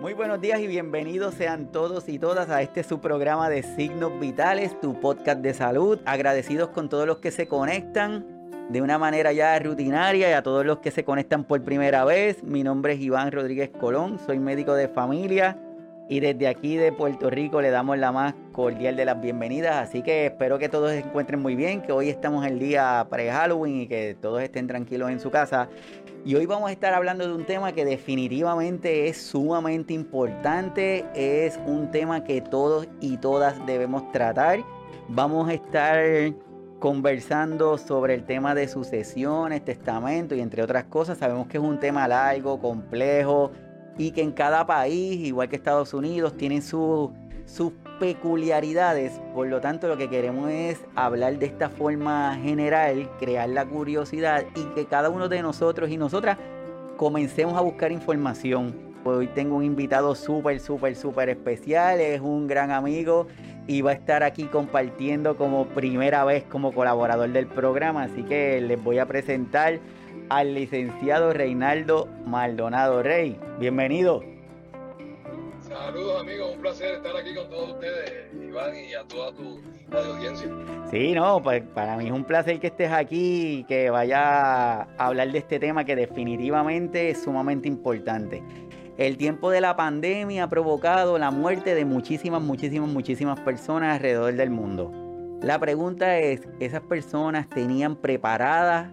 Muy buenos días y bienvenidos sean todos y todas a este su programa de Signos Vitales, tu podcast de salud. Agradecidos con todos los que se conectan de una manera ya rutinaria y a todos los que se conectan por primera vez. Mi nombre es Iván Rodríguez Colón, soy médico de familia y desde aquí de Puerto Rico le damos la más cordial de las bienvenidas. Así que espero que todos se encuentren muy bien, que hoy estamos el día pre-Halloween y que todos estén tranquilos en su casa. Y hoy vamos a estar hablando de un tema que definitivamente es sumamente importante. Es un tema que todos y todas debemos tratar. Vamos a estar conversando sobre el tema de sucesiones, testamento y entre otras cosas. Sabemos que es un tema largo, complejo y que en cada país, igual que Estados Unidos, tienen sus peculiaridades. Por lo tanto, lo que queremos es hablar de esta forma general, crear la curiosidad y que cada uno de nosotros y nosotras comencemos a buscar información. Hoy tengo un invitado súper, súper, súper especial, es un gran amigo y va a estar aquí compartiendo como primera vez como colaborador del programa, así que les voy a presentar al licenciado Reinaldo Maldonado Rey. Bienvenido. Saludos amigos, un placer estar aquí con todos ustedes, Iván, y a toda tu audiencia. Sí, no, pues para mí es un placer que estés aquí y que vaya a hablar de este tema que definitivamente es sumamente importante. El tiempo de la pandemia ha provocado la muerte de muchísimas, muchísimas, muchísimas personas alrededor del mundo. La pregunta es, ¿esas personas tenían preparadas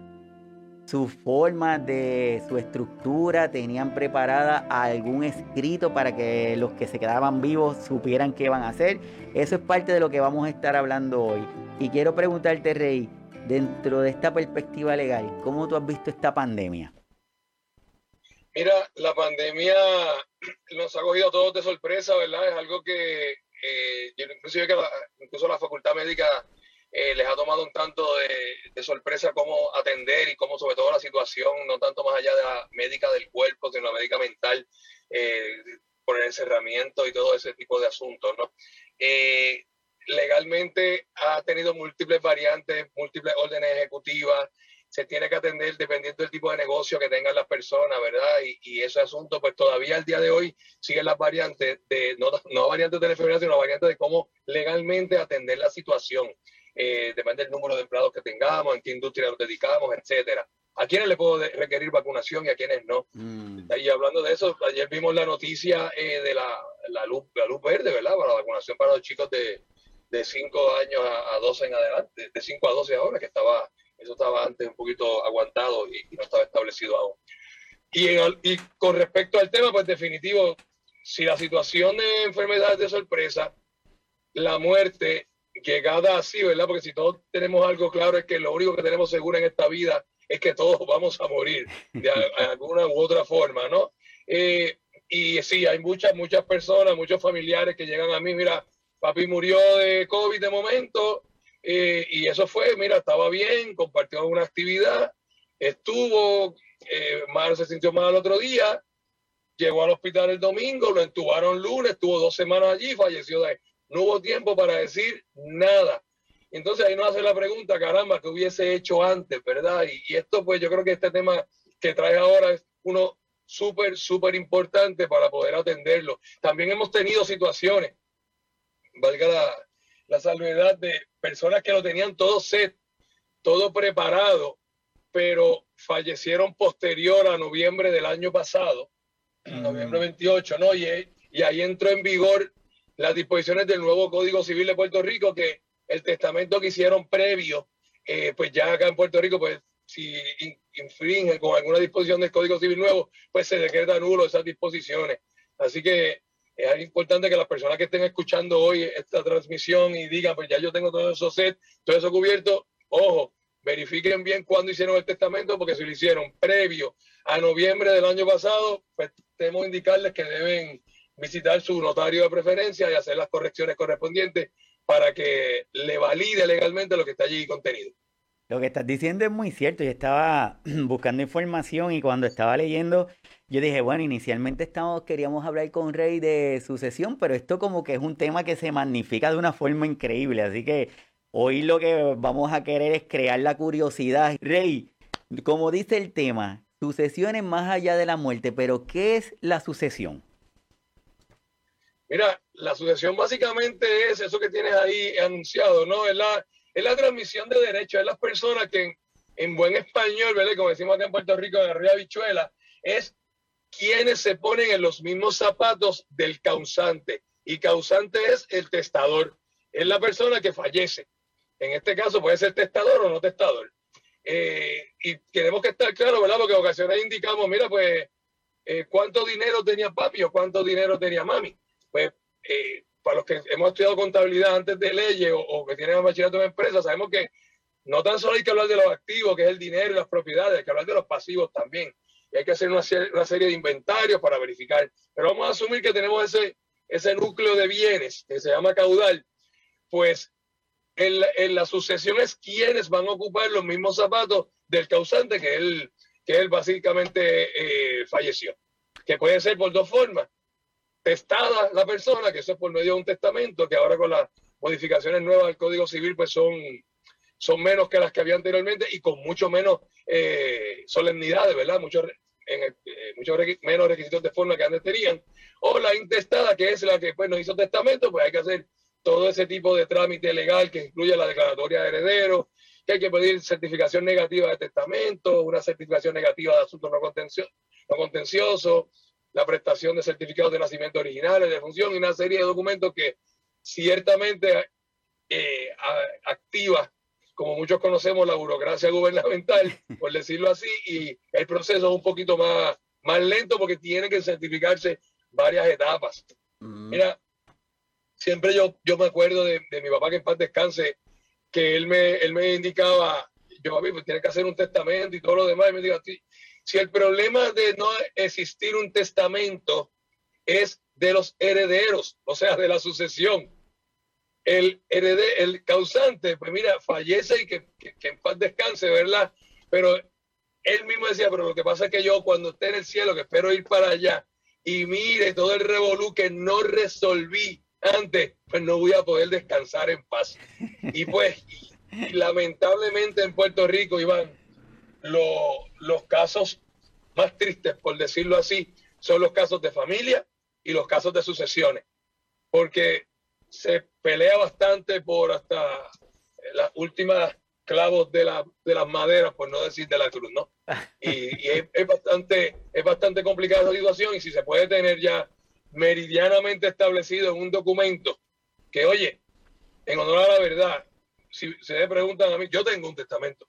su forma de su estructura, tenían preparada algún escrito para que los que se quedaban vivos supieran qué iban a hacer. Eso es parte de lo que vamos a estar hablando hoy. Y quiero preguntarte, Rey, dentro de esta perspectiva legal, ¿cómo tú has visto esta pandemia? Mira, la pandemia nos ha cogido a todos de sorpresa, ¿verdad? Es algo que eh, inclusive que incluso la facultad médica eh, les ha tomado un tanto de, sorpresa cómo atender y cómo sobre todo la situación, no tanto más allá de la médica del cuerpo, sino la médica mental, eh, por el encerramiento y todo ese tipo de asuntos. ¿no? Eh, legalmente ha tenido múltiples variantes, múltiples órdenes ejecutivas, se tiene que atender dependiendo del tipo de negocio que tengan las personas, ¿verdad? Y, ese asunto, pues todavía al día de hoy siguen las variantes, de, no, no variantes de la enfermedad, sino variantes de cómo legalmente atender la situación. Eh, depende del número de empleados que tengamos, en qué industria nos dedicamos, etcétera. ¿A quiénes le puedo requerir vacunación y a quiénes no? Mm. Y hablando de eso, ayer vimos la noticia eh, de la, la, luz, la luz verde, ¿verdad? Para la vacunación para los chicos de, de 5 años a, 12 en adelante, de 5 a 12 ahora, que estaba, eso estaba antes un poquito aguantado y, no estaba establecido aún. Y, y con respecto al tema, pues definitivo, si la situación de enfermedades de sorpresa, la muerte llegada así, ¿verdad? Porque si todos tenemos algo claro es que lo único que tenemos seguro en esta vida es que todos vamos a morir de alguna u otra forma, ¿no? Eh, y sí, hay muchas, muchas personas, muchos familiares que llegan a mí, mira, papi murió de COVID de momento, eh, y eso fue, mira, estaba bien, compartió una actividad, estuvo, eh, mal, se sintió mal el otro día, llegó al hospital el domingo, lo entubaron lunes, estuvo dos semanas allí, falleció de ahí no hubo tiempo para decir nada. Entonces ahí nos hace la pregunta, caramba, ¿qué hubiese hecho antes, verdad? Y, esto, pues yo creo que este tema que trae ahora es uno súper, súper importante para poder atenderlo. También hemos tenido situaciones, valga la, la salvedad de personas que lo tenían todo set, todo preparado, pero fallecieron posterior a noviembre del año pasado, noviembre 28, ¿no? Y, y ahí entró en vigor las disposiciones del nuevo Código Civil de Puerto Rico, que el testamento que hicieron previo, eh, pues ya acá en Puerto Rico, pues si infringen con alguna disposición del Código Civil nuevo, pues se decreta nulo esas disposiciones. Así que es importante que las personas que estén escuchando hoy esta transmisión y digan, pues ya yo tengo todo eso set, todo eso cubierto, ojo, verifiquen bien cuándo hicieron el testamento, porque si lo hicieron previo a noviembre del año pasado, pues tenemos indicarles que deben visitar su notario de preferencia y hacer las correcciones correspondientes para que le valide legalmente lo que está allí contenido. Lo que estás diciendo es muy cierto. Yo estaba buscando información y cuando estaba leyendo, yo dije, bueno, inicialmente estamos, queríamos hablar con Rey de sucesión, pero esto como que es un tema que se magnifica de una forma increíble. Así que hoy lo que vamos a querer es crear la curiosidad. Rey, como dice el tema, sucesiones más allá de la muerte, pero ¿qué es la sucesión? Mira, la sucesión básicamente es eso que tienes ahí anunciado, ¿no? Es la, es la transmisión de derechos, es las personas que en, buen español, ¿verdad? Como decimos acá en Puerto Rico, en Río Bichuela, es quienes se ponen en los mismos zapatos del causante. Y causante es el testador, es la persona que fallece. En este caso puede ser testador o no testador. Eh, y tenemos que estar claros, ¿verdad? Porque en ocasiones indicamos, mira, pues, eh, ¿cuánto dinero tenía papi o cuánto dinero tenía mami? Pues, eh, para los que hemos estudiado contabilidad antes de leyes o, que tienen bachillerato en empresa, sabemos que no tan solo hay que hablar de los activos, que es el dinero y las propiedades, hay que hablar de los pasivos también. Y hay que hacer una, una serie de inventarios para verificar. Pero vamos a asumir que tenemos ese, ese núcleo de bienes que se llama caudal. Pues en la, sucesión es quienes van a ocupar los mismos zapatos del causante que él, que él básicamente eh, falleció. Que puede ser por dos formas. Testada la persona, que eso es por medio de un testamento, que ahora con las modificaciones nuevas del Código Civil pues son, son menos que las que había anteriormente y con mucho menos eh, solemnidades, ¿verdad? Muchos en eh, muchos menos requisitos de forma que antes tenían, o la intestada, que es la que pues, nos hizo testamento, pues hay que hacer todo ese tipo de trámite legal que incluye la declaratoria de herederos, que hay que pedir certificación negativa de testamento, una certificación negativa de asuntos no, no contencioso, la prestación de certificados de nacimiento originales, de función y una serie de documentos que ciertamente eh, activa, como muchos conocemos, la burocracia gubernamental, por decirlo así, y el proceso es un poquito más, más lento porque tiene que certificarse varias etapas. Mm. Mira, siempre yo, yo me acuerdo de, mi papá que en paz descanse, que él me, él me indicaba, yo a mí pues tiene que hacer un testamento y todo lo demás, y me dijo, si el problema de no existir un testamento es de los herederos, o sea, de la sucesión, el el causante, pues mira, fallece y que, que en paz descanse, ¿verdad? Pero él mismo decía, pero lo que pasa es que yo cuando esté en el cielo, que espero ir para allá, y mire todo el revolú que no resolví antes, pues no voy a poder descansar en paz. Y pues, lamentablemente en Puerto Rico, Iván, los casos más tristes, por decirlo así, son los casos de familia y los casos de sucesiones. Porque se pelea bastante por hasta las últimas clavos de, la, de las maderas, por no decir de la cruz, ¿no? Y, es, es, bastante, es bastante complicada la situación y si se puede tener ya meridianamente establecido en un documento que, oye, en honor a la verdad, si se me preguntan a mí, yo tengo un testamento.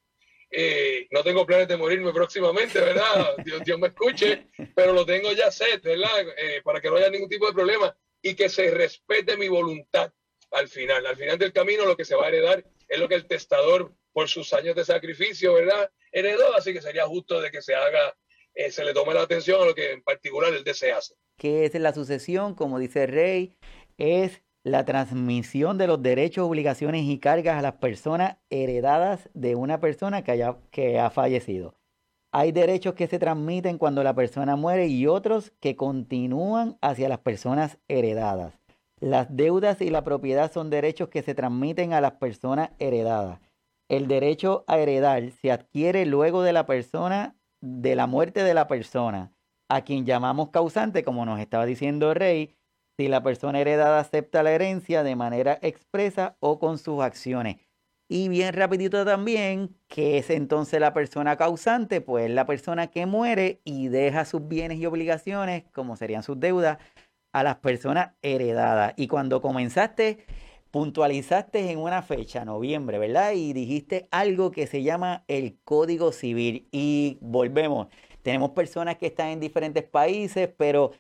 Eh, no tengo planes de morirme próximamente, ¿verdad? Dios, Dios me escuche, pero lo tengo ya set, ¿verdad? Eh, para que no haya ningún tipo de problema y que se respete mi voluntad al final. Al final del camino lo que se va a heredar es lo que el testador, por sus años de sacrificio, ¿verdad? Heredó, así que sería justo de que se haga, eh, se le tome la atención a lo que en particular él desea hacer. ¿Qué es la sucesión? Como dice Rey, es la transmisión de los derechos, obligaciones y cargas a las personas heredadas de una persona que, haya, que ha fallecido. Hay derechos que se transmiten cuando la persona muere y otros que continúan hacia las personas heredadas. Las deudas y la propiedad son derechos que se transmiten a las personas heredadas. El derecho a heredar se adquiere luego de la persona, de la muerte de la persona a quien llamamos causante, como nos estaba diciendo Rey, si la persona heredada acepta la herencia de manera expresa o con sus acciones. Y bien rapidito también, que es entonces la persona causante? Pues la persona que muere y deja sus bienes y obligaciones, como serían sus deudas, a las personas heredadas. Y cuando comenzaste, puntualizaste en una fecha, noviembre, ¿verdad? Y dijiste algo que se llama el Código Civil. Y volvemos. Tenemos personas que están en diferentes países, pero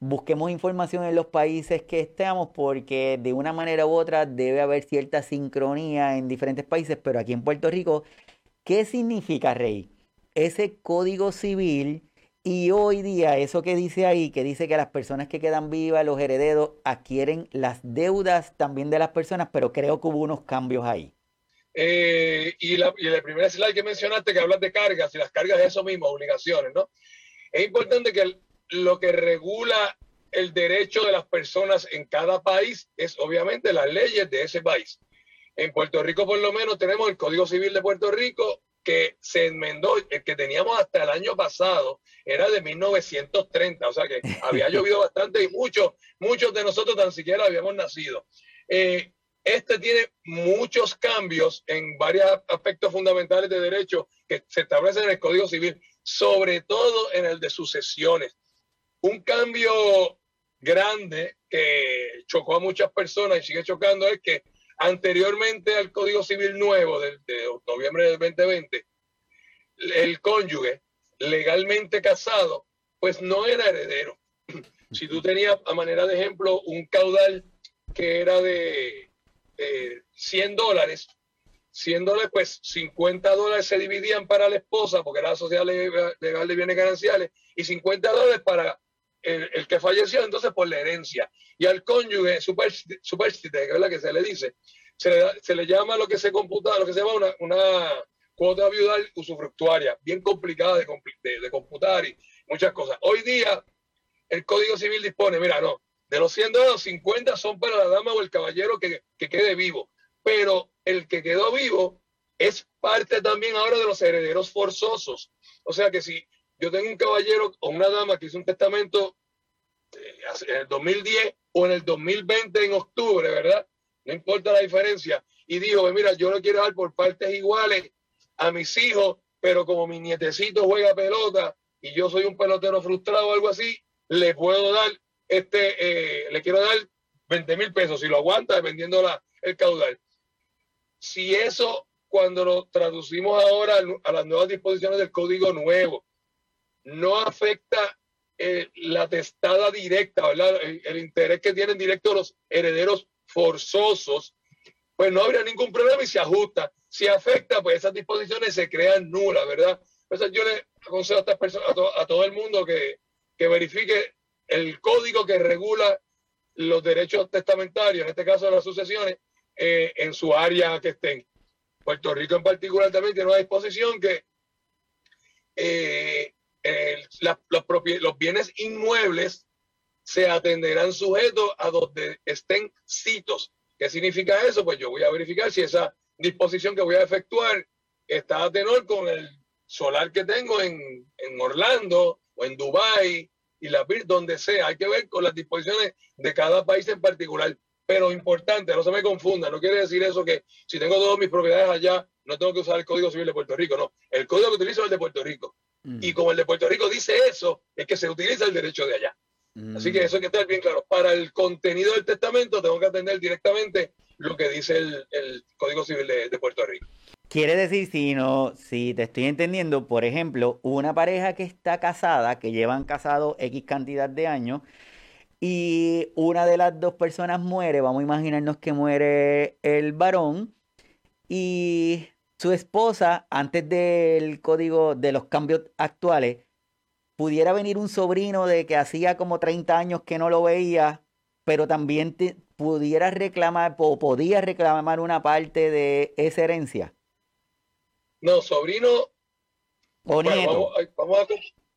busquemos información en los países que estamos porque de una manera u otra debe haber cierta sincronía en diferentes países, pero aquí en Puerto Rico, ¿qué significa, Rey? Ese código civil y hoy día eso que dice ahí, que dice que las personas que quedan vivas, los herederos, adquieren las deudas también de las personas, pero creo que hubo unos cambios ahí. Eh, y, la, y el primer slide que mencionaste, que hablas de cargas, y las cargas es eso mismo, obligaciones, ¿no? Es importante que lo que regula el derecho de las personas en cada país es obviamente las leyes de ese país. En Puerto Rico, por lo menos, tenemos el Código Civil de Puerto Rico, que se enmendó, el que teníamos hasta el año pasado, era de 1930, o sea que había llovido bastante y muchos, muchos de nosotros tan siquiera habíamos nacido. Eh, este tiene muchos cambios en varios aspectos fundamentales de derecho que se establecen en el Código Civil, sobre todo en el de sucesiones. Un cambio grande que chocó a muchas personas y sigue chocando es que anteriormente al Código Civil nuevo de, noviembre del 2020, el cónyuge legalmente casado, pues no era heredero. Si tú tenías, a manera de ejemplo, un caudal que era de 100 dólares, 100 dólares, pues 50 dólares se dividían para la esposa, porque era la sociedad legal de bienes gananciales, y 50 dólares para el, que falleció, entonces por la herencia. Y al cónyuge, super, es la que se le dice, se le, se le, llama lo que se computa, lo que se llama una, una cuota viudal usufructuaria, bien complicada de, de, computar y muchas cosas. Hoy día, el Código Civil dispone, mira, no, de los 100 dólares, 50 son para la dama o el caballero que, que quede vivo, pero el que quedó vivo es parte también ahora de los herederos forzosos. O sea que si yo tengo un caballero o una dama que hizo un testamento eh, en el 2010 o en el 2020 en octubre, ¿verdad? No importa la diferencia. Y dijo, mira, yo lo quiero dar por partes iguales a mis hijos, pero como mi nietecito juega pelota y yo soy un pelotero frustrado o algo así, le puedo dar, este, eh, le quiero dar 20 mil pesos si lo aguanta dependiendo la, el caudal. Si eso, cuando lo traducimos ahora a las nuevas disposiciones del código nuevo, no afecta eh, la testada directa, ¿verdad? El, interés que tienen directo los herederos forzosos, pues no habría ningún problema y se ajusta. Si afecta, pues esas disposiciones se crean nulas, ¿verdad? Entonces yo le aconsejo a estas personas, a, todo el mundo que, que verifique el código que regula los derechos testamentarios, en este caso las sucesiones, eh, en su área que estén. Puerto Rico en particular también tiene una disposición que eh, los, bienes inmuebles se atenderán sujetos a donde estén citos. ¿Qué significa eso? Pues yo voy a verificar si esa disposición que voy a efectuar está a tenor con el solar que tengo en, en Orlando o en Dubái y la donde sea. Hay que ver con las disposiciones de cada país en particular. Pero importante, no se me confunda, no quiere decir eso que si tengo todas mis propiedades allá, no tengo que usar el Código Civil de Puerto Rico. No, el código que utilizo es el de Puerto Rico. Mm. Y como el de Puerto Rico dice eso, es que se utiliza el derecho de allá. Así que mm. eso hay que estar bien claro. Para el contenido del testamento tengo que atender directamente lo que dice el, Código Civil de, Puerto Rico. Quiere decir, si no, si te estoy entendiendo, por ejemplo, una pareja que está casada, que llevan casado X cantidad de años, y una de las dos personas muere, vamos a imaginarnos que muere el varón, y su esposa, antes del código de los cambios actuales, pudiera venir un sobrino de que hacía como 30 años que no lo veía, pero también pudiera reclamar o podía reclamar una parte de esa herencia. No, sobrino. O nieto. Vamos, a,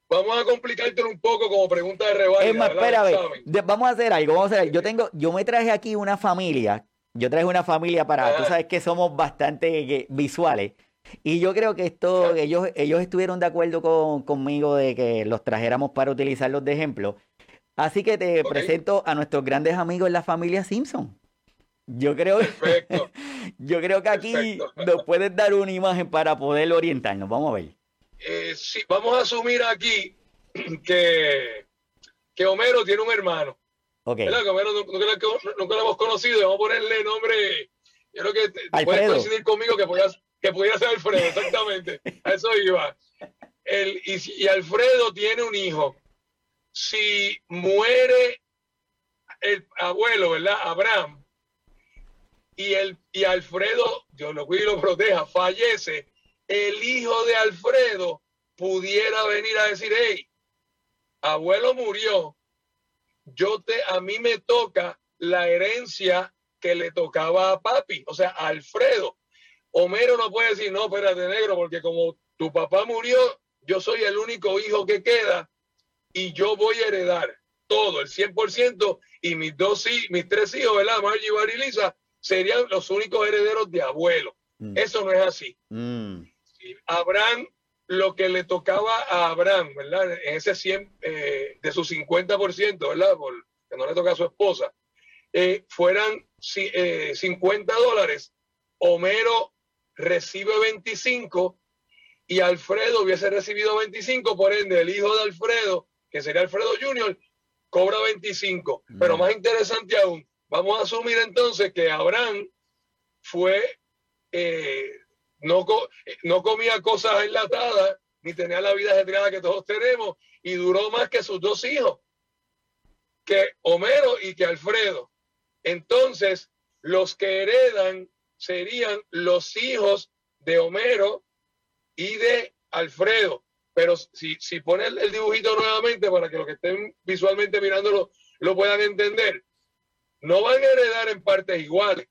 vamos, complicártelo un poco como pregunta de rebaño. Es más, espera, vamos a hacer algo. Vamos a hacer Yo tengo, yo me traje aquí una familia. Yo traje una familia para, tú sabes que somos bastante visuales. Y yo creo que esto, ellos, ellos estuvieron de acuerdo con, conmigo de que los trajéramos para utilizarlos de ejemplo. Así que te presento a nuestros grandes amigos en la familia Simpson. Yo creo, yo creo que aquí nos puedes dar una imagen para poder orientarnos. Vamos a ver. Eh, sí, vamos a asumir aquí que, que Homero tiene un hermano. Okay. Que Homero nunca, lo hemos conocido. Vamos a ponerle nombre. Yo creo que puedes coincidir conmigo que podías que pudiera ser Alfredo, exactamente. A eso iba. El, y, Alfredo tiene un hijo. Si muere el abuelo, ¿verdad? Abraham, y, el, y Alfredo, Dios lo cuide y lo proteja, fallece, el hijo de Alfredo pudiera venir a decir, hey, abuelo murió, yo te, a mí me toca la herencia que le tocaba a papi, o sea, a Alfredo. Homero no puede decir, no, espérate, negro, porque como tu papá murió, yo soy el único hijo que queda y yo voy a heredar todo, el 100%, y mis dos mis tres hijos, ¿verdad? Margie, y Lisa, serían los únicos herederos de abuelo. Mm. Eso no es así. Mm. Abraham, lo que le tocaba a Abraham, ¿verdad? En ese 100, eh, de su 50%, ¿verdad? Por, que no le toca a su esposa, eh, fueran 50 dólares, Homero recibe 25 y Alfredo hubiese recibido 25, por ende el hijo de Alfredo, que sería Alfredo Jr., cobra 25. Pero mm. más interesante aún, vamos a asumir entonces que Abraham fue, eh, no, no comía cosas enlatadas, ni tenía la vida ajetreada que todos tenemos, y duró más que sus dos hijos, que Homero y que Alfredo. Entonces, los que heredan serían los hijos de Homero y de Alfredo. Pero si, si pone el, dibujito nuevamente para que los que estén visualmente mirándolo lo puedan entender, no van a heredar en partes iguales,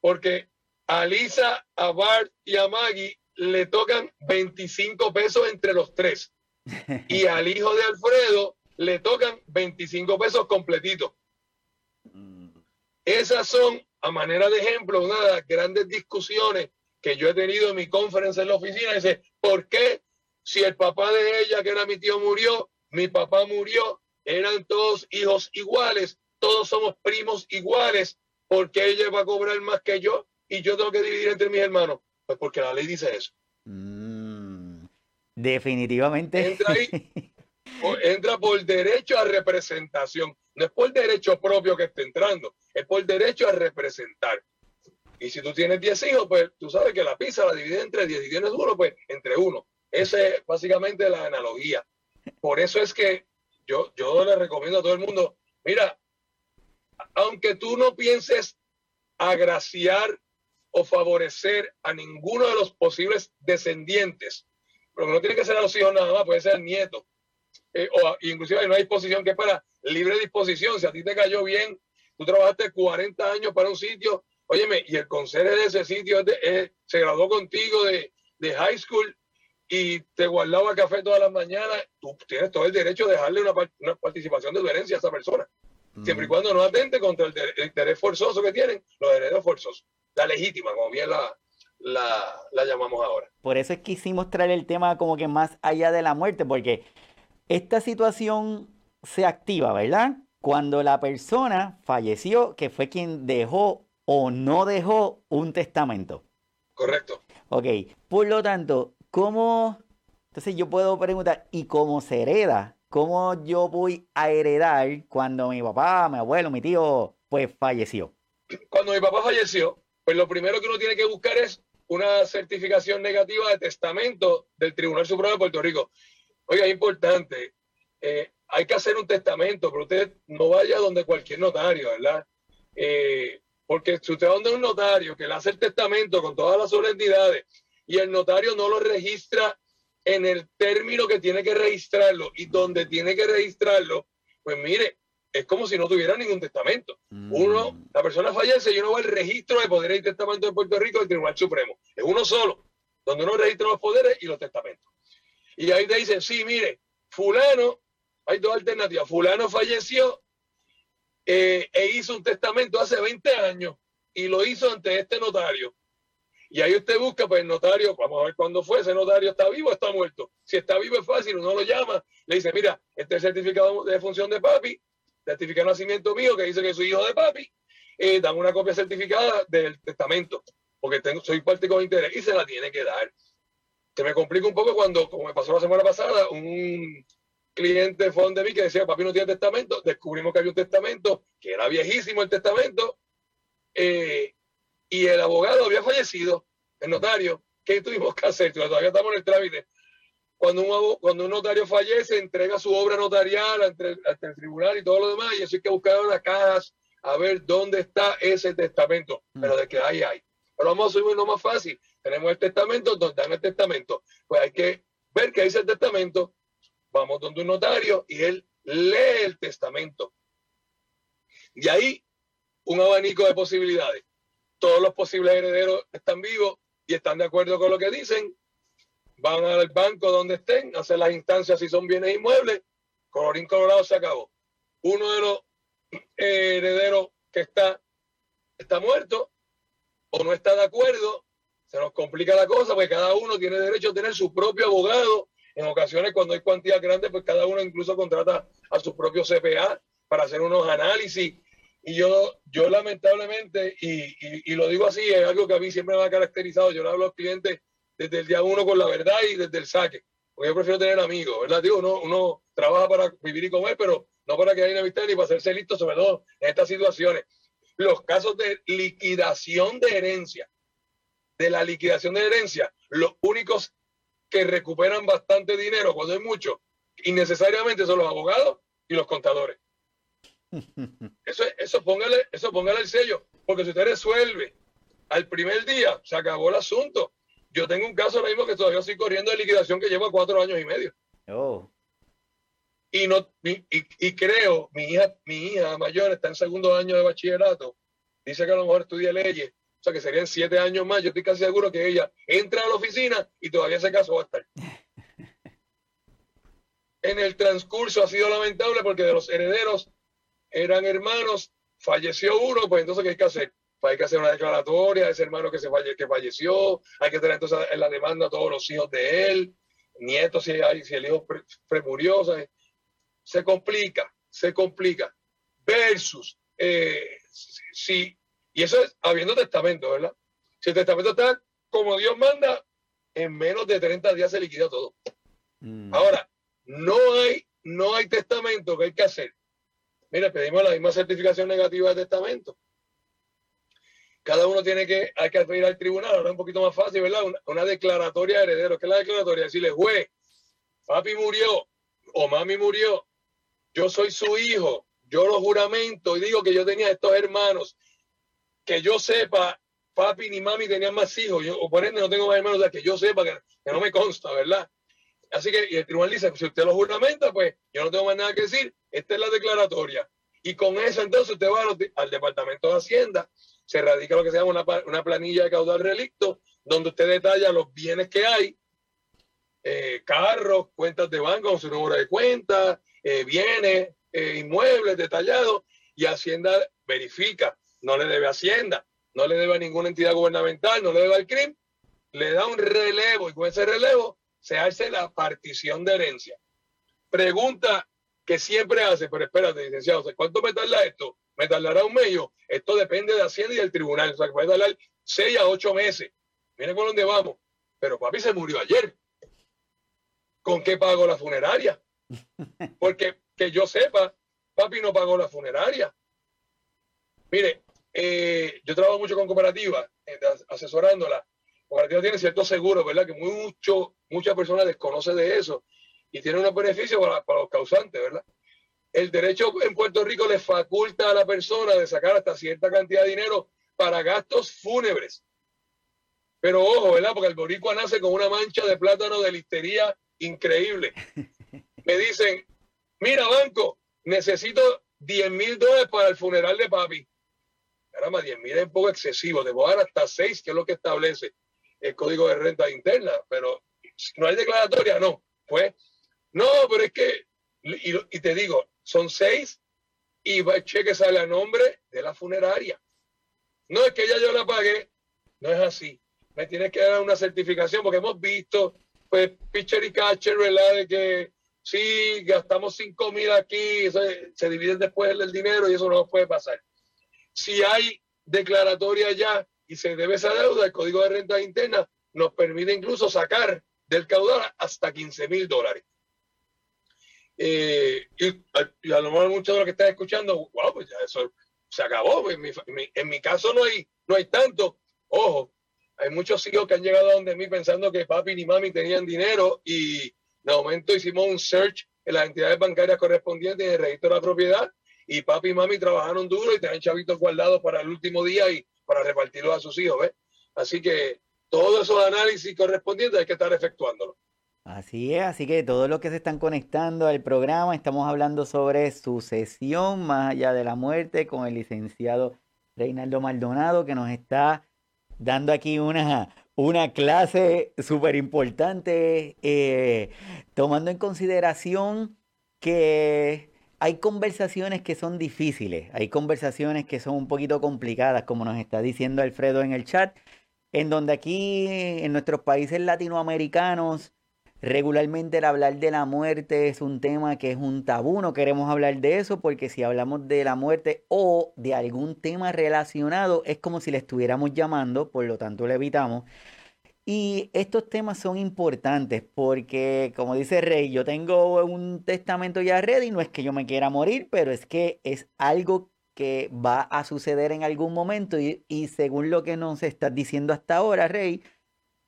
porque a Lisa, a Bart y a Maggie le tocan 25 pesos entre los tres. Y al hijo de Alfredo le tocan 25 pesos completitos. Esas son, a manera de ejemplo, una de las grandes discusiones que yo he tenido en mi conferencia en la oficina. Dice, ¿por qué si el papá de ella, que era mi tío, murió, mi papá murió, eran todos hijos iguales, todos somos primos iguales, porque ella va a cobrar más que yo y yo tengo que dividir entre mis hermanos? Pues porque la ley dice eso. Mm, definitivamente. Entra ahí, entra por derecho a representación. No es por derecho propio que esté entrando, es por derecho a representar. Y si tú tienes 10 hijos, pues tú sabes que la pizza la divide entre 10 y tienes uno, pues entre uno. Esa es básicamente la analogía. Por eso es que yo, yo le recomiendo a todo el mundo, mira, aunque tú no pienses agraciar o favorecer a ninguno de los posibles descendientes, pero no tiene que ser a los hijos nada más, puede ser al nieto. Eh, o inclusive hay una disposición que es para libre disposición. Si a ti te cayó bien, tú trabajaste 40 años para un sitio, óyeme, y el consejo de ese sitio se graduó contigo de, high school y te guardaba café todas las mañanas, tú tienes todo el derecho de dejarle una, participación de tu herencia a esa persona. Siempre y mm. cuando no atente contra el, interés forzoso que tienen los herederos forzosos. La legítima, como bien la, la, llamamos ahora. Por eso es que quisimos traer el tema como que más allá de la muerte, porque esta situación se activa, ¿verdad? Cuando la persona falleció, que fue quien dejó o no dejó un testamento. Correcto. Ok, por lo tanto, ¿Cómo? Entonces yo puedo preguntar, ¿y cómo se hereda? ¿Cómo yo voy a heredar cuando mi papá, mi abuelo, mi tío, pues falleció? Cuando mi papá falleció, pues lo primero que uno tiene que buscar es una certificación negativa de testamento del Tribunal Supremo de Puerto Rico. Oiga, es importante, eh, hay que hacer un testamento, pero usted no vaya donde cualquier notario, ¿verdad? Eh, porque si usted va donde un notario que le hace el testamento con todas las solemnidades y el notario no lo registra en el término que tiene que registrarlo y donde tiene que registrarlo, pues mire, es como si no tuviera ningún testamento. Mm. Uno, la persona fallece y uno va al registro de poderes y testamento de Puerto Rico del Tribunal Supremo. Es uno solo, donde uno registra los poderes y los testamentos. Y ahí te dicen, sí, mire, fulano, hay dos alternativas, fulano falleció eh, e hizo un testamento hace 20 años y lo hizo ante este notario. Y ahí usted busca, pues el notario, vamos a ver cuándo fue, ese notario está vivo o está muerto. Si está vivo es fácil, uno lo llama, le dice, mira, este es el certificado de función de papi, certificado de nacimiento mío que dice que soy hijo de papi, eh, dame una copia certificada del testamento, porque tengo, soy parte con interés y se la tiene que dar. Se me complica un poco cuando, como me pasó la semana pasada, un cliente fue de mí que decía, papi no tiene testamento, descubrimos que había un testamento, que era viejísimo el testamento, eh, y el abogado había fallecido, el notario, ¿qué tuvimos que hacer? Todavía estamos en el trámite. Cuando un, cuando un notario fallece, entrega su obra notarial ante, el tribunal y todo lo demás, y eso hay que buscar las cajas a ver dónde está ese testamento. Mm. Pero de que hay, hay. Pero vamos a subir lo más fácil. Tenemos el testamento, donde dan el testamento. Pues hay que ver qué dice el testamento. Vamos donde un notario y él lee el testamento. Y ahí un abanico de posibilidades todos los posibles herederos están vivos y están de acuerdo con lo que dicen, van al banco donde estén, hacen las instancias si son bienes inmuebles, colorín colorado se acabó. Uno de los herederos que está, está muerto o no está de acuerdo, se nos complica la cosa porque cada uno tiene derecho a tener su propio abogado. En ocasiones, cuando hay cuantías grandes, pues cada uno incluso contrata a su propio CPA para hacer unos análisis. Y yo, yo lamentablemente, y, y, lo digo así, es algo que a mí siempre me ha caracterizado. Yo le hablo a los clientes desde el día uno con la verdad y desde el saque. Porque yo prefiero tener amigos, ¿verdad? Digo, uno, uno trabaja para vivir y comer, pero no para que haya amistad ni para hacerse listo, sobre todo en estas situaciones. Los casos de liquidación de herencia, de la liquidación de herencia, los únicos que recuperan bastante dinero cuando hay mucho, innecesariamente son los abogados y los contadores. Eso, eso, póngale, eso póngale el sello, porque si usted resuelve al primer día, se acabó el asunto. Yo tengo un caso ahora mismo que todavía estoy corriendo de liquidación que lleva cuatro años y medio. Oh. Y, no, y, creo, mi hija, mi hija mayor está en segundo año de bachillerato, dice que a lo mejor estudia leyes, o sea que serían siete años más, yo estoy casi seguro que ella entra a la oficina y todavía ese caso va a estar. en el transcurso ha sido lamentable porque de los herederos eran hermanos, falleció uno, pues entonces ¿qué hay que hacer? Pues hay que hacer una declaratoria de ese hermano que, se que falleció, hay que tener entonces en la demanda a todos los hijos de él, nietos si, hay, si el hijo premurió, se complica, se complica. Versus, eh, si, y eso es habiendo testamento, ¿verdad? Si el testamento está como Dios manda, en menos de 30 días se liquida todo. Mm. Ahora, no hay, no hay testamento que hay que hacer. Mira, pedimos la misma certificación negativa de testamento. Cada uno tiene que, hay que ir al tribunal, ahora es un poquito más fácil, ¿verdad? Una, declaratoria de heredero. ¿Qué es la declaratoria? Decirle, juez, papi murió o mami murió, yo soy su hijo, yo lo juramento y digo que yo tenía estos hermanos, que yo sepa, papi ni mami tenían más hijos, yo, o por ende no tengo más hermanos, que yo sepa que, no me consta, ¿verdad? Así que y el tribunal dice, si usted lo juramenta, pues yo no tengo más nada que decir, esta es la declaratoria. Y con eso entonces usted va al, Departamento de Hacienda, se radica lo que se llama una, una planilla de caudal relicto, donde usted detalla los bienes que hay, eh, carros, cuentas de banco su número de cuenta, eh, bienes, eh, inmuebles detallados, y Hacienda verifica, no le debe a Hacienda, no le debe a ninguna entidad gubernamental, no le debe al CRIM, le da un relevo y con ese relevo se hace la partición de herencia. Pregunta que siempre hace, pero espérate, licenciado, ¿cuánto me tarda esto? ¿Me tardará un medio? Esto depende de Hacienda y del tribunal, o sea, que puede tardar seis a ocho meses. Miren por dónde vamos. Pero papi se murió ayer. ¿Con qué pagó la funeraria? Porque que yo sepa, papi no pagó la funeraria. Mire, eh, yo trabajo mucho con cooperativas, eh, Cooperativa tiene cierto seguro, ¿verdad? Que mucho, muchas personas desconocen de eso y tiene unos beneficios para, para, los causantes, ¿verdad? El derecho en Puerto Rico le faculta a la persona de sacar hasta cierta cantidad de dinero para gastos fúnebres. Pero ojo, ¿verdad? Porque el boricua nace con una mancha de plátano de listería increíble. Me dicen, mira, banco, necesito 10 mil dólares para el funeral de papi. Caramba, 10 mil es un poco excesivo, a dar hasta 6, que es lo que establece el código de renta interna, pero no hay declaratoria, no. Pues, no, pero es que, y, te digo, son 6 y el cheque sale a nombre de la funeraria. No es que ya yo la pagué, no es así. Me tienes que dar una certificación porque hemos visto pues pitcher y catcher, ¿verdad? De que sí, gastamos cinco mil aquí, se, divide después el, dinero y eso no puede pasar. Si hay declaratoria ya y se debe esa deuda, el Código de Renta Interna nos permite incluso sacar del caudal hasta 15 mil dólares. Eh, y, a lo mejor muchos de los que están escuchando, wow, pues ya eso se acabó. En mi, en mi caso no hay, no hay tanto. Ojo, hay muchos hijos que han llegado a donde mí pensando que papi ni mami tenían dinero y de momento hicimos un search en las entidades bancarias correspondientes en el registro de la propiedad y papi y mami trabajaron duro y tenían chavitos guardados para el último día y para repartirlos a sus hijos, ¿ves? Así que todos esos análisis correspondientes hay que estar efectuándolos. Así es, así que todos los que se están conectando al programa, estamos hablando sobre sucesión más allá de la muerte con el licenciado Reinaldo Maldonado que nos está dando aquí una, una clase súper importante, eh, tomando en consideración que hay conversaciones que son difíciles, hay conversaciones que son un poquito complicadas, como nos está diciendo Alfredo en el chat. en donde aquí en nuestros países latinoamericanos regularmente el hablar de la muerte es un tema que es un tabú, no queremos hablar de eso porque si hablamos de la muerte o de algún tema relacionado es como si le estuviéramos llamando, por lo tanto lo evitamos. Y estos temas son importantes porque, como dice Rey, yo tengo un testamento ya ready, no es que yo me quiera morir, pero es que es algo que va a suceder en algún momento y, según lo que nos estás diciendo hasta ahora, Rey,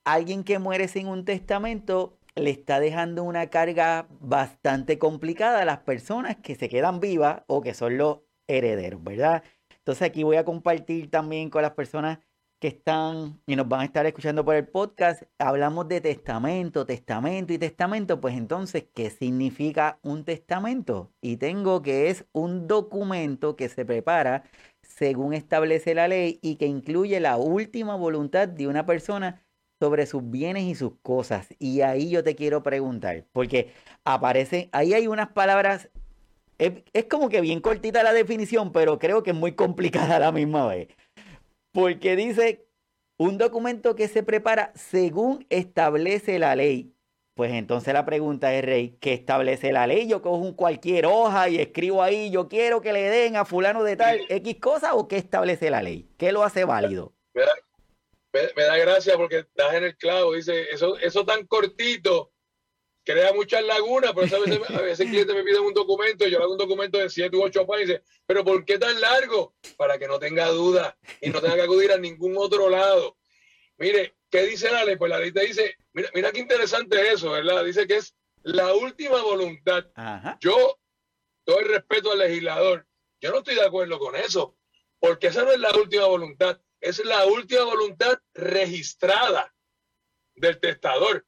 alguien que muere sin un testamento le está dejando una carga bastante complicada a las personas que se quedan vivas o que son los herederos, ¿verdad? Entonces aquí voy a compartir también con las personas que están y nos van a estar escuchando por el podcast, hablamos de testamento, testamento y testamento, pues entonces, ¿qué significa un testamento? Y tengo que es un documento que se prepara según establece la ley y que incluye la última voluntad de una persona sobre sus bienes y sus cosas. Y ahí yo te quiero preguntar, porque aparece, ahí hay unas palabras, es, es como que bien cortita la definición, pero creo que es muy complicada a la misma vez porque dice un documento que se prepara según establece la ley. Pues entonces la pregunta es, Rey, ¿qué establece la ley? Yo cojo un cualquier hoja y escribo ahí, yo quiero que le den a fulano de tal X cosa o qué establece la ley? ¿Qué lo hace válido? Me da, gracia porque estás en el clavo, dice, eso, eso tan cortito crea muchas lagunas, por eso a veces, a veces el cliente me pide un documento y yo hago un documento de 7 u 8 páginas, pero ¿por qué tan largo? Para que no tenga duda y no tenga que acudir a ningún otro lado. Mire, ¿qué dice la ley? Pues la ley te dice, mira, mira qué interesante eso, ¿verdad? Dice que es la última voluntad. Yo doy respeto al legislador. Yo no estoy de acuerdo con eso, porque esa no es la última voluntad, es la última voluntad registrada del testador,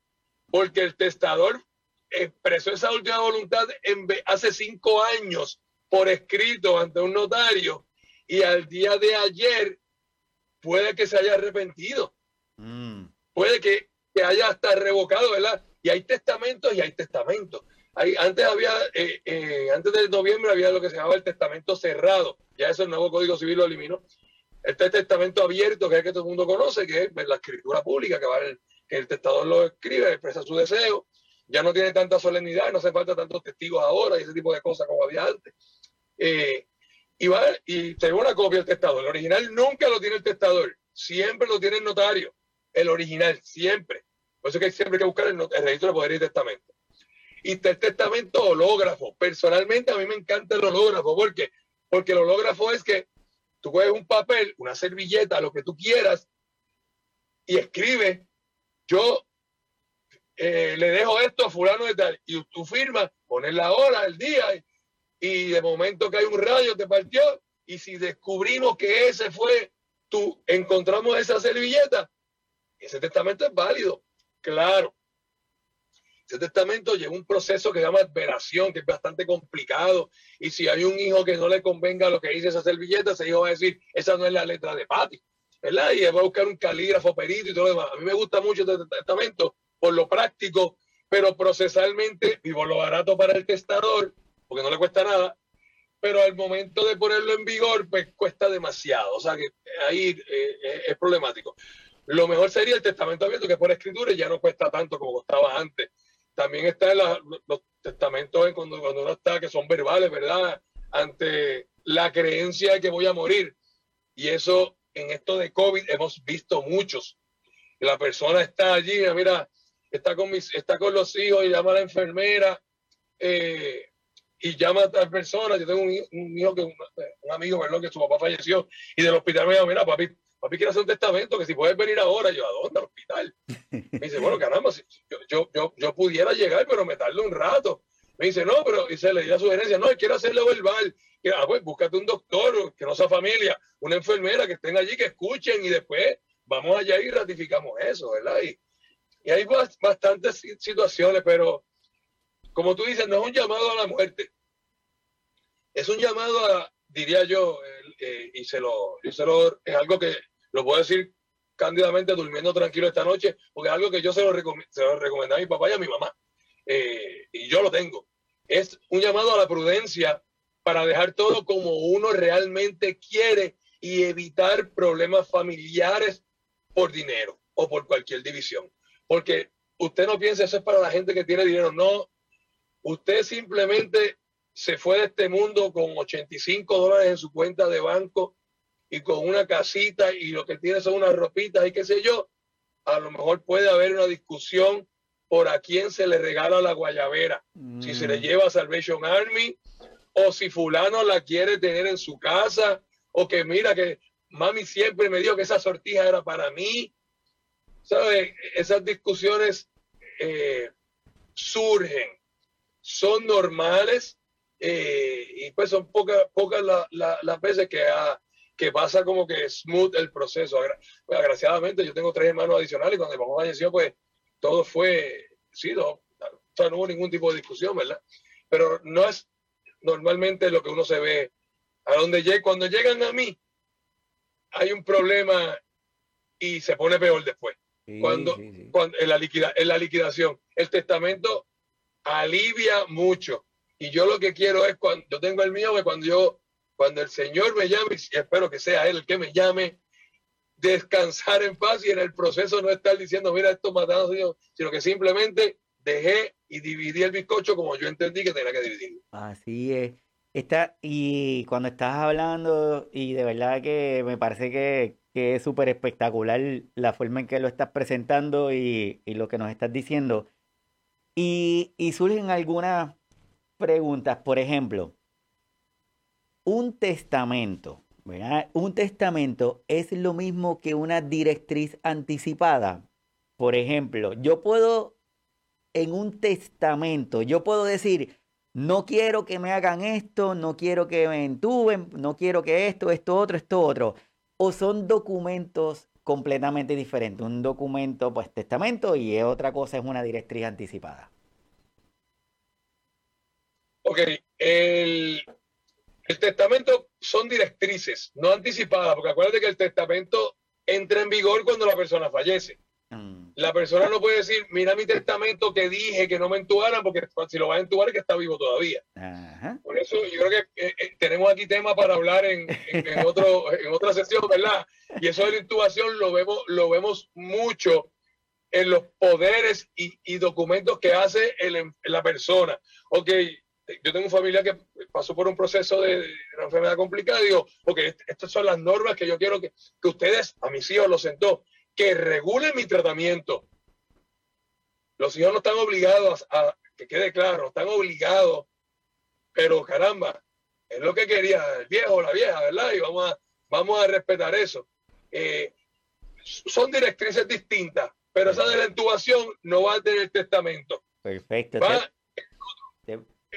porque el testador expresó esa última voluntad en, hace cinco años por escrito ante un notario y al día de ayer puede que se haya arrepentido. Mm. Puede que, haya hasta revocado, ¿verdad? Y hay testamentos y hay testamentos. Hay, antes había, eh, eh, antes de noviembre había lo que se llamaba el testamento cerrado. Ya eso el nuevo Código Civil lo eliminó. Este testamento abierto, que es que todo el mundo conoce, que es la escritura pública, que, va el testador lo escribe, expresa su deseo ya no tiene tanta solemnidad, no hace falta tantos testigos ahora y ese tipo de cosas como había antes. Eh, y va y te una copia del testador. El original nunca lo tiene el testador, siempre lo tiene el notario. El original, siempre. Por eso que hay siempre que buscar el, registro de poder y testamento. Y el testamento hológrafo. Personalmente a mí me encanta el hológrafo. ¿Por qué? Porque el hológrafo es que tú coges un papel, una servilleta, lo que tú quieras, y escribe, yo eh, le dejo esto a fulano de tal, y tú firmas, pones la hora, el día, y, de momento que hay un rayo te partió, y si descubrimos que ese fue tú, encontramos esa servilleta, ese testamento es válido, claro. Ese testamento lleva un proceso que se llama adveración, que es bastante complicado. Y si hay un hijo que no le convenga lo que dice esa servilleta, ese hijo va a decir, esa no es la letra de Pati. ¿Verdad? Y va a buscar un calígrafo, perito y todo lo. A mí me gusta mucho este testamento por lo práctico, pero procesalmente vivo lo barato para el testador, porque no le cuesta nada, pero al momento de ponerlo en vigor, pues cuesta demasiado. O sea que ahí eh, es problemático. Lo mejor sería el testamento abierto, que por escritura y ya no cuesta tanto como costaba antes. También están los testamentos en cuando, cuando uno está, que son verbales, ¿verdad? Ante la creencia de que voy a morir. Y eso, en esto de COVID, hemos visto muchos. La persona está allí, mira, está con, mis, está con los hijos y llama a la enfermera eh, y llama a tal persona. Yo tengo un, hijo que un, amigo, ¿verdad? Que su papá falleció y del hospital me dijo, mira, papi, papi quiere hacer un testamento, que si puedes venir ahora, yo, ¿a dónde? Al hospital. Me dice, bueno, caramba, yo, yo, yo, yo pudiera llegar, pero me tardo un rato. Me dice, no, pero, y se le dio la sugerencia, no, quiero hacerlo verbal. Y, ah, pues, búscate un doctor, que no sea familia, una enfermera que estén allí, que escuchen y después vamos allá y ratificamos eso, ¿verdad? Y, hay bastantes situaciones, pero como tú dices, no es un llamado a la muerte. Es un llamado a, diría yo, eh, y, se lo, y se lo, es algo que lo puedo decir cándidamente durmiendo tranquilo esta noche, porque es algo que yo se lo, se lo recomendé a mi papá y a mi mamá. Eh, y yo lo tengo. Es un llamado a la prudencia para dejar todo como uno realmente quiere y evitar problemas familiares por dinero o por cualquier división. Porque usted no piensa eso es para la gente que tiene dinero, no. Usted simplemente se fue de este mundo con 85 dólares en su cuenta de banco y con una casita y lo que tiene son unas ropitas y qué sé yo. A lo mejor puede haber una discusión por a quién se le regala la guayabera. Si se le mm. lleva a Salvation Army o si fulano la quiere tener en su casa o que mira que mami siempre me dijo que esa sortija era para mí. ¿Sabe? Esas discusiones eh, surgen, son normales eh, y pues son pocas pocas las veces que, que pasa como que smooth el proceso. Pues, agraciadamente yo tengo tres hermanos adicionales y cuando mi papá falleció pues todo fue, sí, no, o sea, no hubo ningún tipo de discusión, ¿verdad? Pero no es normalmente lo que uno se ve a donde cuando llegan a mí hay un problema y se pone peor después. cuando, cuando en, la liquida, en la liquidación, el testamento alivia mucho. Y yo lo que quiero es cuando yo tengo el mío, que cuando yo, cuando el Señor me llame, y espero que sea Él el que me llame, descansar en paz y en el proceso no estar diciendo, mira, esto matando, sino que simplemente dejé y dividí el bizcocho como yo entendí que tenía que dividirlo. Así es. Está, y cuando estás hablando, y de verdad que me parece que, es súper espectacular la forma en que lo estás presentando y, lo que nos estás diciendo. Y, y surgen algunas preguntas, por ejemplo, un testamento, Un testamento es lo mismo que una directriz anticipada. Por ejemplo, yo puedo, en un testamento, yo puedo decir, no quiero que me hagan esto, no quiero que me entuben, no quiero que esto, esto otro, esto otro. O son documentos completamente diferentes. Un documento, pues testamento, y otra cosa es una directriz anticipada. Ok, el, el testamento son directrices, no anticipadas, porque acuérdate que el testamento entra en vigor cuando la persona fallece. La persona no puede decir, mira mi testamento que dije que no me entubaran, porque si lo va a entubar es que está vivo todavía. Por eso yo creo que eh, eh, tenemos aquí temas para hablar en, otro, en otra sesión, ¿verdad? Y eso de la intubación lo vemos, lo vemos mucho en los poderes y, documentos que hace el, la persona. Ok, yo tengo un familia que pasó por un proceso de, una enfermedad complicada y digo, ok, estas son las normas que yo quiero que, que ustedes, a mis hijos, los sentó que regule mi tratamiento. Los hijos no están obligados a, que quede claro, están obligados, pero caramba, es lo que quería el viejo o la vieja, ¿verdad? Y vamos a, vamos a respetar eso. Eh, son directrices distintas, pero esa de la intubación no va a tener testamento. Perfecto.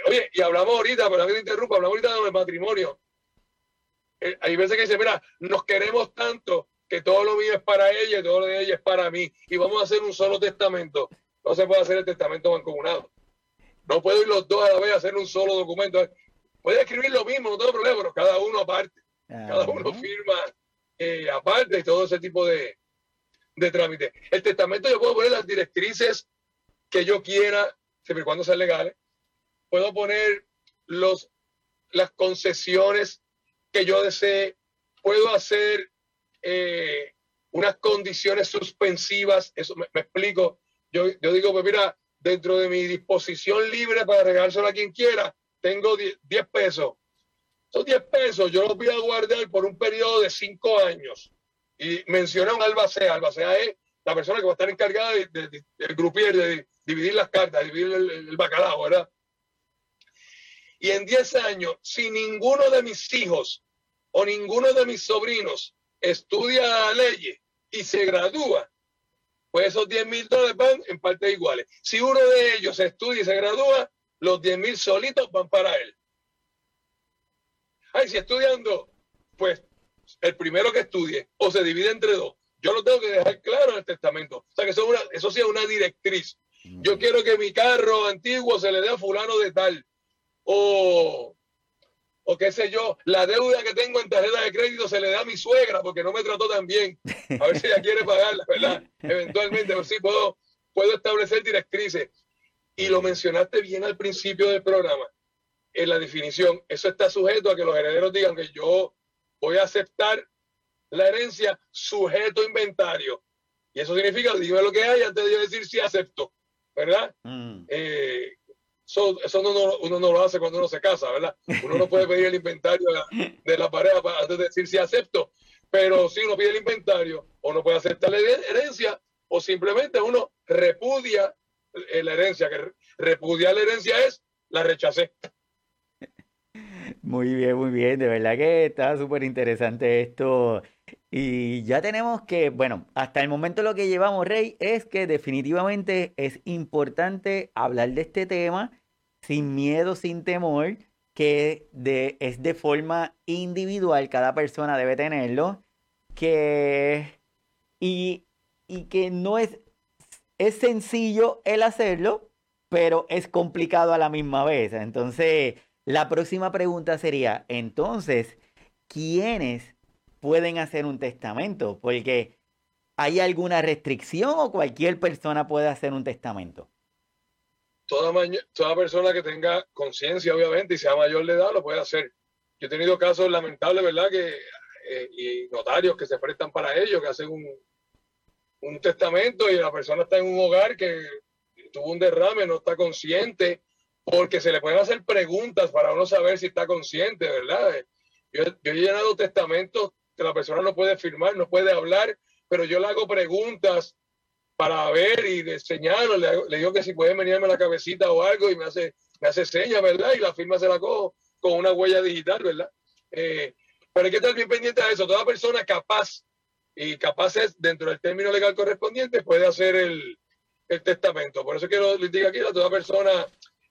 Oye, y hablamos ahorita, pero no me interrumpa, hablamos ahorita de matrimonio. Eh, hay veces que dice, mira, nos queremos tanto que todo lo mío es para ella y todo lo de ella es para mí. Y vamos a hacer un solo testamento. No se puede hacer el testamento mancomunado. No puedo ir los dos a la vez a hacer un solo documento. Puede escribir lo mismo, no tengo problema, pero cada uno aparte. Cada uno firma eh, aparte y todo ese tipo de, de trámites. El testamento yo puedo poner las directrices que yo quiera, siempre y cuando sean legales. Puedo poner los, las concesiones que yo desee. Puedo hacer eh, unas condiciones suspensivas, eso me, explico. Yo, yo, digo, pues mira, dentro de mi disposición libre para regalárselo a quien quiera, tengo 10, pesos. Esos 10 pesos yo los voy a guardar por un periodo de 5 años. Y menciona un albacea. Albacea es la persona que va a estar encargada de, de, del grupier, de dividir las cartas, dividir el, el bacalao, ¿verdad? Y en 10 años, si ninguno de mis hijos o ninguno de mis sobrinos estudia leyes y se gradúa, pues esos 10 mil dólares van en partes iguales. Si uno de ellos estudia y se gradúa, los 10 mil solitos van para él. Ay, si estudiando, pues el primero que estudie o se divide entre dos. Yo lo tengo que dejar claro en el testamento. O sea, que eso, una, eso sí es una directriz. Yo quiero que mi carro antiguo se le dé a fulano de tal. O o qué sé yo, la deuda que tengo en tarjeta de crédito se le da a mi suegra porque no me trató tan bien. A ver si ella quiere pagarla, ¿verdad? Eventualmente, a ver si puedo, puedo establecer directrices. Y lo mencionaste bien al principio del programa, en la definición. Eso está sujeto a que los herederos digan que yo voy a aceptar la herencia sujeto inventario. Y eso significa, dime lo que hay antes de yo decir si acepto, ¿verdad? Mm. Eh, eso, eso uno, no lo hace cuando uno se casa, ¿verdad? Uno no puede pedir el inventario de la, pareja antes de decir si acepto, pero si uno pide el inventario, o no puede aceptar la herencia, o simplemente uno repudia la herencia, que repudiar la herencia es la rechacé. Muy bien, muy bien. De verdad que está súper interesante esto. Y ya tenemos que, bueno, hasta el momento lo que llevamos, Rey, es que definitivamente es importante hablar de este tema sin miedo, sin temor, que de, es de forma individual, cada persona debe tenerlo, que, y, y que no es, es sencillo el hacerlo, pero es complicado a la misma vez. Entonces, la próxima pregunta sería, entonces, ¿quiénes pueden hacer un testamento? Porque ¿hay alguna restricción o cualquier persona puede hacer un testamento? Toda, persona que tenga conciencia, obviamente, y sea mayor de edad, lo puede hacer. Yo he tenido casos lamentables, ¿verdad? Que, eh, y notarios que se prestan para ello, que hacen un, un testamento y la persona está en un hogar que tuvo un derrame, no está consciente, porque se le pueden hacer preguntas para uno saber si está consciente, ¿verdad? Yo, he llenado testamentos que la persona no puede firmar, no puede hablar, pero yo le hago preguntas para ver y enseñarlo, le, digo que si puede venirme la cabecita o algo y me hace, me hace señas, ¿verdad? Y la firma se la cojo con una huella digital, ¿verdad? Eh, pero hay que estar bien pendiente de eso. Toda persona capaz y capaz es, dentro del término legal correspondiente, puede hacer el, el testamento. Por eso quiero les digo aquí a toda persona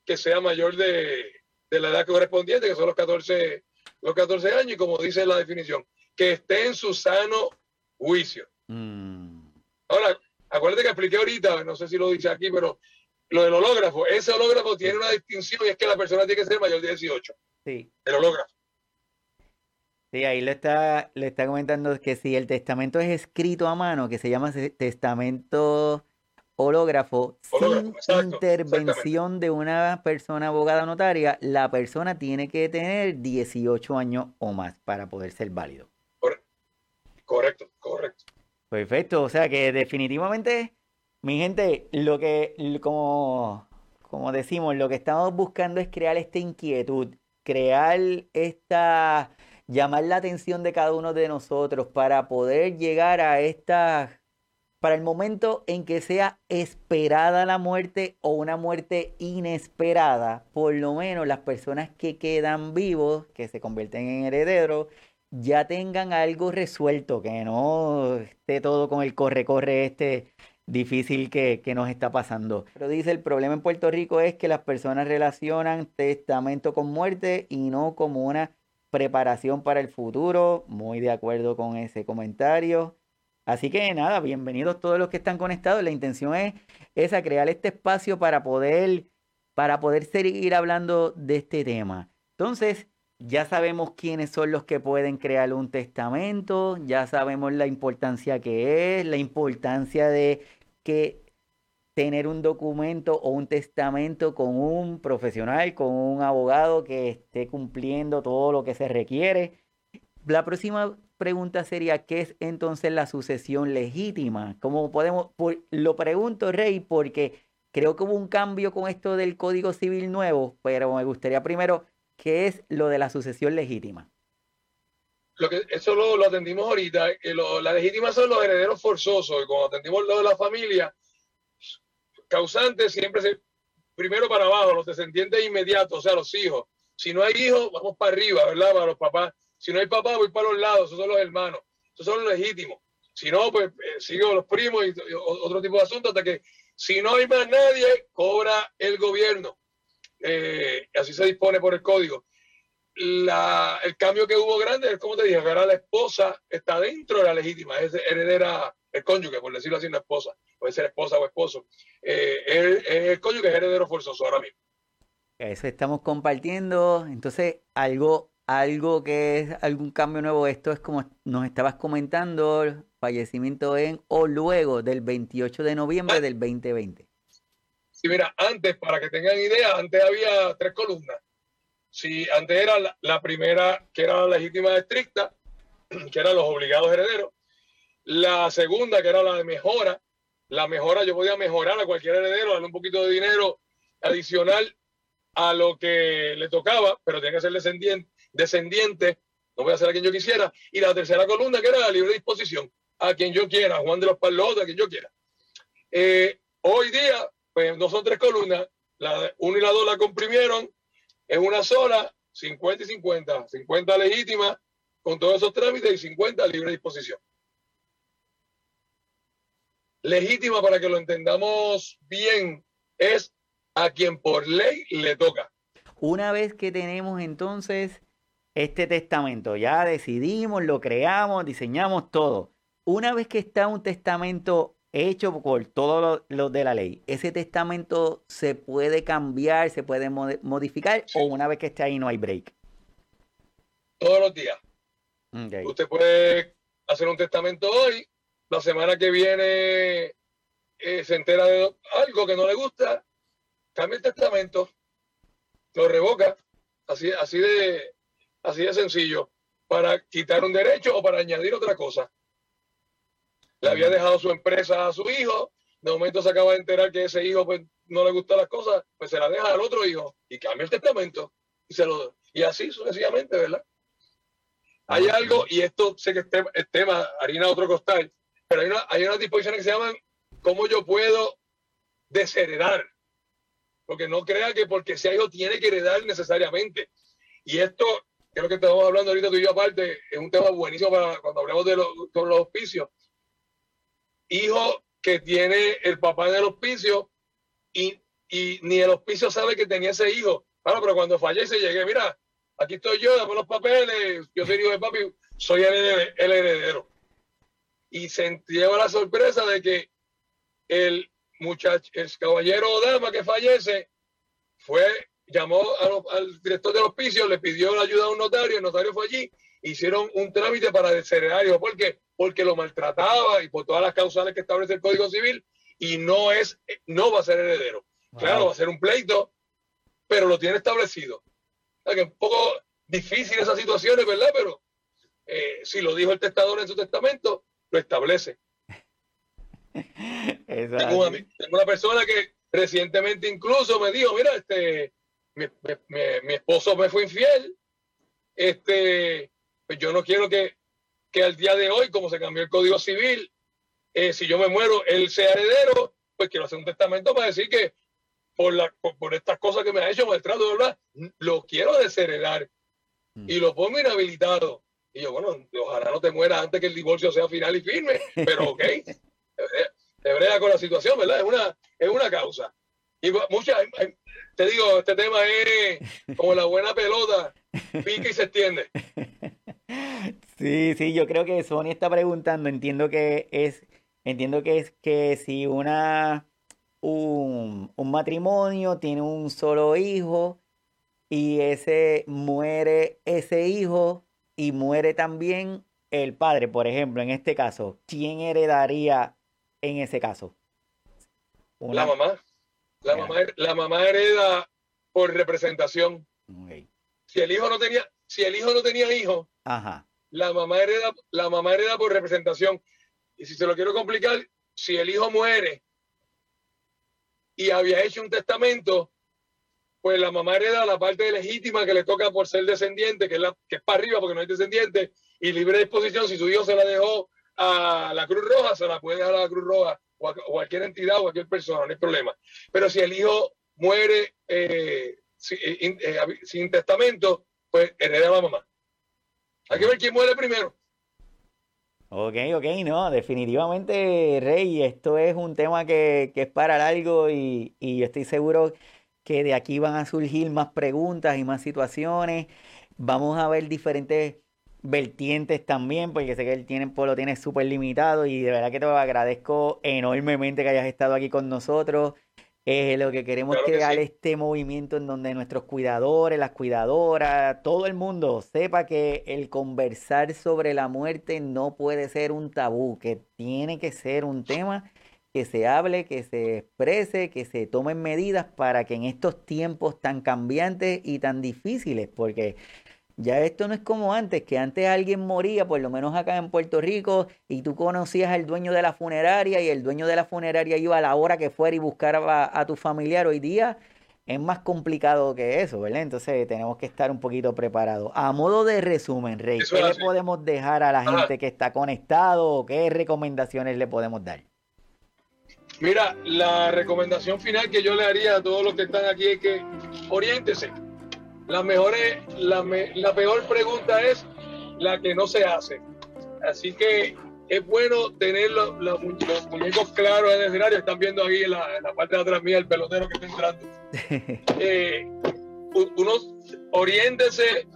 que sea mayor de, la edad correspondiente, que son los 14, los 14 años, y como dice la definición, que esté en su sano juicio. Mm. Ahora, acuérdate que expliqué ahorita, no sé si lo dice aquí, pero lo del hológrafo, ese hológrafo tiene una distinción y es que la persona tiene que ser mayor de 18. Sí. El hológrafo. Sí, ahí le está, le está comentando que si el testamento es escrito a mano, que se llama testamento hológrafo, sin intervención de una persona abogada notaria, la persona tiene que tener 18 años o más para poder ser válido. Correcto, correcto. Perfecto, o sea que definitivamente, mi gente, lo que, como, como decimos, lo que estamos buscando es crear esta inquietud, crear esta, llamar la atención de cada uno de nosotros para poder llegar a estas para el momento en que sea esperada la muerte o una muerte inesperada, por lo menos las personas que quedan vivos, que se convierten en herederos, ya tengan algo resuelto, que no esté todo con el corre-corre este difícil que, que, nos está pasando. Pero dice, el problema en Puerto Rico es que las personas relacionan testamento con muerte y no como una preparación para el futuro. Muy de acuerdo con ese comentario. Así que nada, bienvenidos todos los que están conectados. La intención es esa, crear este espacio para poder, para poder seguir hablando de este tema. Entonces, ya sabemos quiénes son los que pueden crear un testamento, ya sabemos la importancia que es, la importancia de que tener un documento o un testamento con un profesional, con un abogado que esté cumpliendo todo lo que se requiere. La próxima pregunta sería, ¿qué es entonces la sucesión legítima? ¿Cómo podemos, lo pregunto, Rey, porque creo que hubo un cambio con esto del Código Civil nuevo, pero me gustaría primero, ¿qué es lo de la sucesión legítima? Lo que, eso lo, atendimos ahorita, la legítima son los herederos forzosos, y cuando atendimos lo de la familia, causantes siempre se, primero para abajo, los descendientes inmediatos, o sea, los hijos. Si no hay hijos, vamos para arriba, ¿verdad? Para los papás. Si no hay papá, voy para los lados, esos son los hermanos, esos son los legítimos. Si no, pues eh, sigo los primos y, otro tipo de asuntos hasta que si no hay más nadie, cobra el gobierno. Eh, así se dispone por el código. el cambio que hubo grande es, como te dije, ahora la esposa está dentro de la legítima, es heredera, el cónyuge, por decirlo así, una esposa, puede ser esposa o esposo. Eh, es, el cónyuge es heredero forzoso ahora mismo. Eso estamos compartiendo. Entonces, algo algo que es algún cambio nuevo, esto es como nos estabas comentando, fallecimiento en o luego del 28 de noviembre del 2020. Sí, mira, antes, para que tengan idea, antes había tres columnas. Sí, antes era la, primera, que era la legítima estricta, que eran los obligados herederos. La segunda, que era la de mejora. La mejora, yo podía mejorar a cualquier heredero, darle un poquito de dinero adicional a lo que le tocaba, pero tenía que ser descendiente, descendiente, no voy a ser a quien yo quisiera. Y la tercera columna, que era la libre disposición, a quien yo quiera, Juan de los Palos, a quien yo quiera. Eh, hoy día, pues no son tres columnas, la 1 y la 2 la comprimieron en una sola, 50 y 50, 50 legítima con todos esos trámites y 50 libre disposición. Legítima, para que lo entendamos bien, es a quien por ley le toca. Una vez que tenemos entonces este testamento, ya decidimos, lo creamos, diseñamos todo. Una vez que está un testamento hecho por todos los de la ley, ¿ese testamento se puede cambiar, se puede modificar o una vez que esté ahí no hay break? Todos los días. Usted puede hacer un testamento hoy, la semana que viene eh, se entera de algo que no le gusta, cambia el testamento, lo revoca, así, así, de, así de sencillo, para quitar un derecho o para añadir otra cosa. Le había dejado su empresa a su hijo, de momento se acaba de enterar que ese hijo pues, no le gustan las cosas, pues se la deja al otro hijo y cambia el testamento y se lo y así sucesivamente, ¿verdad? Hay algo, y esto sé que es tema, harina otro costal, pero hay, una, hay unas disposiciones que se llaman cómo yo puedo desheredar. Porque no crea que porque sea hijo tiene que heredar necesariamente. Y esto, que lo que estamos hablando ahorita tú y yo aparte, es un tema buenísimo para cuando hablemos de los, los hospicios. Hijo que tiene el papá en el hospicio y, y ni el hospicio sabe que tenía ese hijo. Claro, pero cuando fallece llegué, mira, aquí estoy yo, dame los papeles, yo soy hijo de papi, soy el, heredero. Y se lleva la sorpresa de que el muchacho, el caballero o dama que fallece, fue, llamó al director del hospicio, le pidió la ayuda a un notario, el notario fue allí, hicieron un trámite para desheredar. ¿Por qué? Porque lo maltrataba y por todas las causales que establece el Código Civil y no es, no va a ser heredero. Claro, va a ser un pleito, pero lo tiene establecido que es un poco difícil esas situaciones, ¿verdad? Pero eh, si lo dijo el testador en su testamento, lo establece. Tengo, una, persona que recientemente incluso me dijo, mira, este, mi, esposo me fue infiel, este, pues yo no quiero que, que al día de hoy, como se cambió el Código Civil, eh, si yo me muero, él sea heredero, pues quiero hacer un testamento para decir que por, la, por, estas cosas que me ha hecho maltrato, ¿verdad? Lo quiero desheredar mm. y lo pongo inhabilitado. Y yo, bueno, ojalá no te mueras antes que el divorcio sea final y firme, pero ok, te brega con la situación, ¿verdad? Es una, es una causa. Y muchas, te digo, este tema es como la buena pelota, pica y se extiende. Sí, sí, yo creo que Sony está preguntando, entiendo que es, entiendo que es que si una un, matrimonio, tiene un solo hijo y ese muere ese hijo y muere también el padre, por ejemplo, en este caso, ¿quién heredaría en ese caso? La mamá. La mamá, la mamá hereda por representación. Si el hijo no tenía, si el hijo no tenía hijo, la mamá hereda, la mamá hereda por representación. Y si se lo quiero complicar, si el hijo muere y había hecho un testamento, pues la mamá hereda la parte legítima que le toca por ser descendiente, que es, la, que es para arriba porque no hay descendiente, y libre disposición, si su hijo se la dejó a la Cruz Roja, se la puede dejar a la Cruz Roja o cualquier entidad o cualquier persona, no hay problema. Pero si el hijo muere eh, eh, eh, sin testamento, pues hereda la mamá. Hay que ver quién muere primero. Ok, ok, no, definitivamente, Rey, esto es un tema que, es para largo y, y, yo estoy seguro que de aquí van a surgir más preguntas y más situaciones. Vamos a ver diferentes vertientes también, porque sé que el tiempo lo tiene súper limitado y de verdad que te agradezco enormemente que hayas estado aquí con nosotros. Eh, lo que queremos crear este movimiento en donde nuestros cuidadores, las cuidadoras, todo el mundo sepa que el conversar sobre la muerte no puede ser un tabú, que tiene que ser un tema que se hable, que se exprese, que se tomen medidas para que en estos tiempos tan cambiantes y tan difíciles, porque Ya esto no es como antes, que antes alguien moría, por lo menos acá en Puerto Rico, y tú conocías al dueño de la funeraria y el dueño de la funeraria iba a la hora que fuera y buscara a, tu familiar. Hoy día es más complicado que eso, ¿verdad? Entonces tenemos que estar un poquito preparados. A modo de resumen, Rey, ¿qué le podemos dejar a la gente que está conectado o qué recomendaciones le podemos dar? Mira, la recomendación final que yo le haría a todos los que están aquí es que oriéntese. La, mejor la, la peor pregunta es la que no se hace. Así que es bueno tener los, muñecos claros en el escenario. Están viendo ahí en la, parte de atrás mía el pelotero que está entrando. eh, uno oriéntese,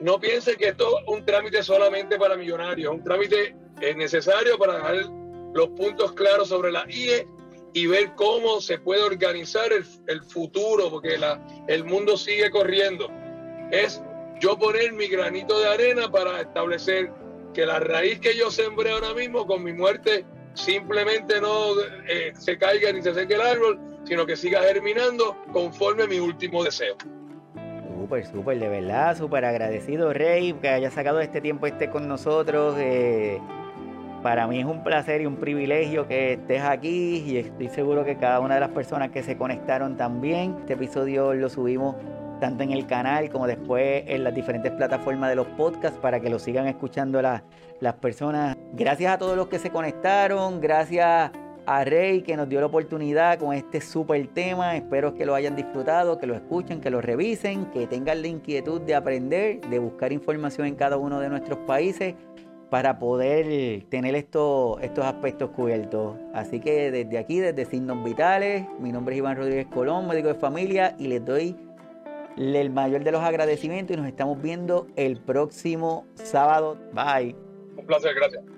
no piense que esto es un trámite solamente para millonarios, es un trámite necesario para dejar los puntos claros sobre la IE y ver cómo se puede organizar el, futuro, porque el mundo sigue corriendo. Es yo poner mi granito de arena para establecer que la raíz que yo sembré ahora mismo con mi muerte simplemente no eh, se caiga ni se seque el árbol, sino que siga germinando conforme mi último deseo. Súper, súper, de verdad, súper agradecido, Rey, que haya sacado este tiempo este con nosotros. Eh, para mí es un placer y un privilegio que estés aquí y estoy seguro que cada una de las personas que se conectaron también. Este episodio lo subimos tanto en el canal como después en las diferentes plataformas de los podcasts para que lo sigan escuchando las, las personas. Gracias a todos los que se conectaron, gracias a Rey que nos dio la oportunidad con este súper tema. Espero que lo hayan disfrutado, que lo escuchen, que lo revisen, que tengan la inquietud de aprender, de buscar información en cada uno de nuestros países para poder tener estos, estos aspectos cubiertos. Así que desde aquí, desde Signos Vitales, mi nombre es Iván Rodríguez Colón, médico de familia, y les doy el mayor de los agradecimientos y nos estamos viendo el próximo sábado. Bye. Un placer, gracias.